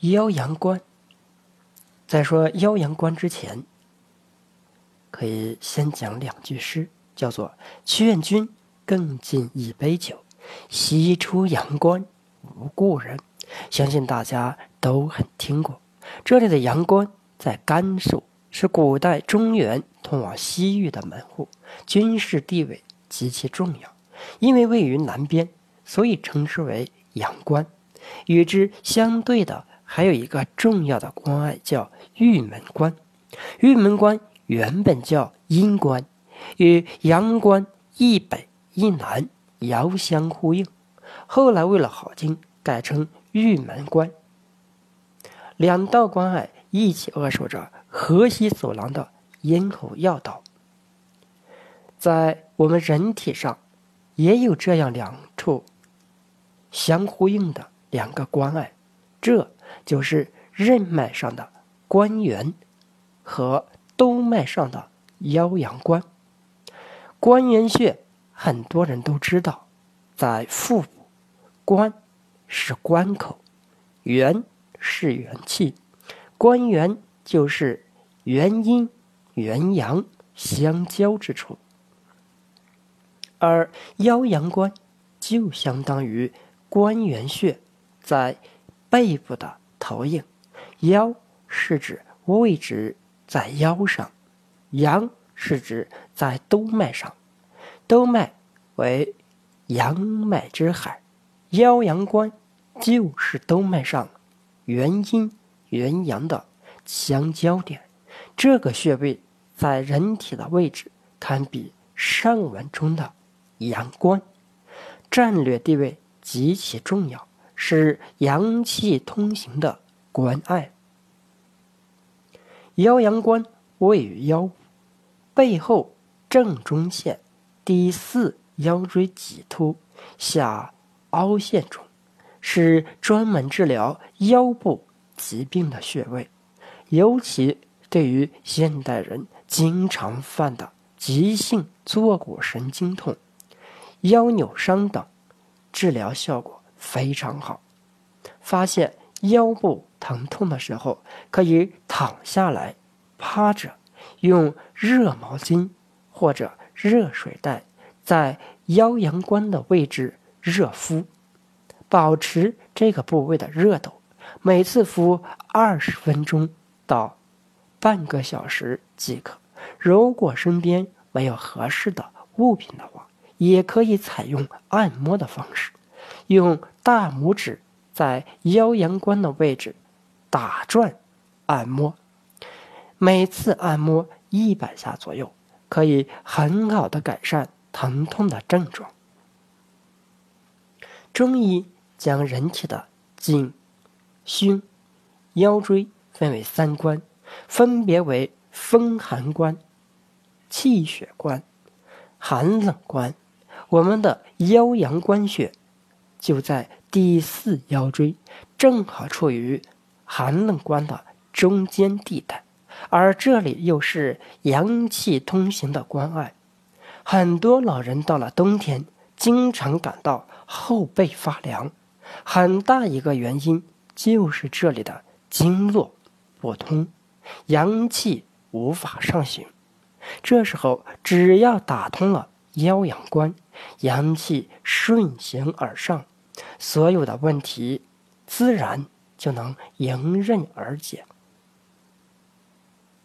腰阳关。在说腰阳关之前，可以先讲两句诗，叫做“劝君更尽一杯酒，西出阳关无故人”。相信大家都很听过。这里的阳关在甘肃，是古代中原通往西域的门户，军事地位极其重要。因为位于南边，所以称之为阳关。与之相对的还有一个重要的关隘，叫玉门关。玉门关原本叫阴关，与阳关一北一南遥相呼应，后来为了好听，改成玉门关。两道关隘一起扼守着河西走廊的咽喉要道。在我们人体上，也有这样两处相呼应的。两个关隘，这就是任脉上的关元和督脉上的腰阳关。关元穴很多人都知道，在腹部，关是关口，元是元气，关元就是元阴元阳相交之处，而腰阳关就相当于关元穴。在背部的投影，腰是指位置在腰上，阳是指在督脉上，督脉为阳脉之海，腰阳关就是督脉上元阴元阳的相交点。这个穴位在人体的位置堪比上文中的阳关，战略地位极其重要。是阳气通行的关隘。腰阳关位于腰背后正中线第四腰椎棘突下凹陷处，是专门治疗腰部疾病的穴位。尤其对于现代人经常犯的急性坐骨神经痛、腰扭伤等，治疗效果。非常好。发现腰部疼痛的时候，可以躺下来，趴着，用热毛巾或者热水袋在腰阳关的位置热敷，保持这个部位的热度，每次敷二十分钟到半个小时即可。如果身边没有合适的物品的话，也可以采用按摩的方式。用大拇指在腰阳关的位置打转按摩，每次按摩一百下左右，可以很好的改善疼痛的症状。中医将人体的颈、胸、腰椎分为三关，分别为风寒关、气血关、寒冷关。我们的腰阳关穴。就在第四腰椎，正好处于寒冷关的中间地带，而这里又是阳气通行的关隘。很多老人到了冬天，经常感到后背发凉，很大一个原因就是这里的经络不通，阳气无法上行。这时候，只要打通了腰阳关，阳气顺行而上。所有的问题自然就能迎刃而解。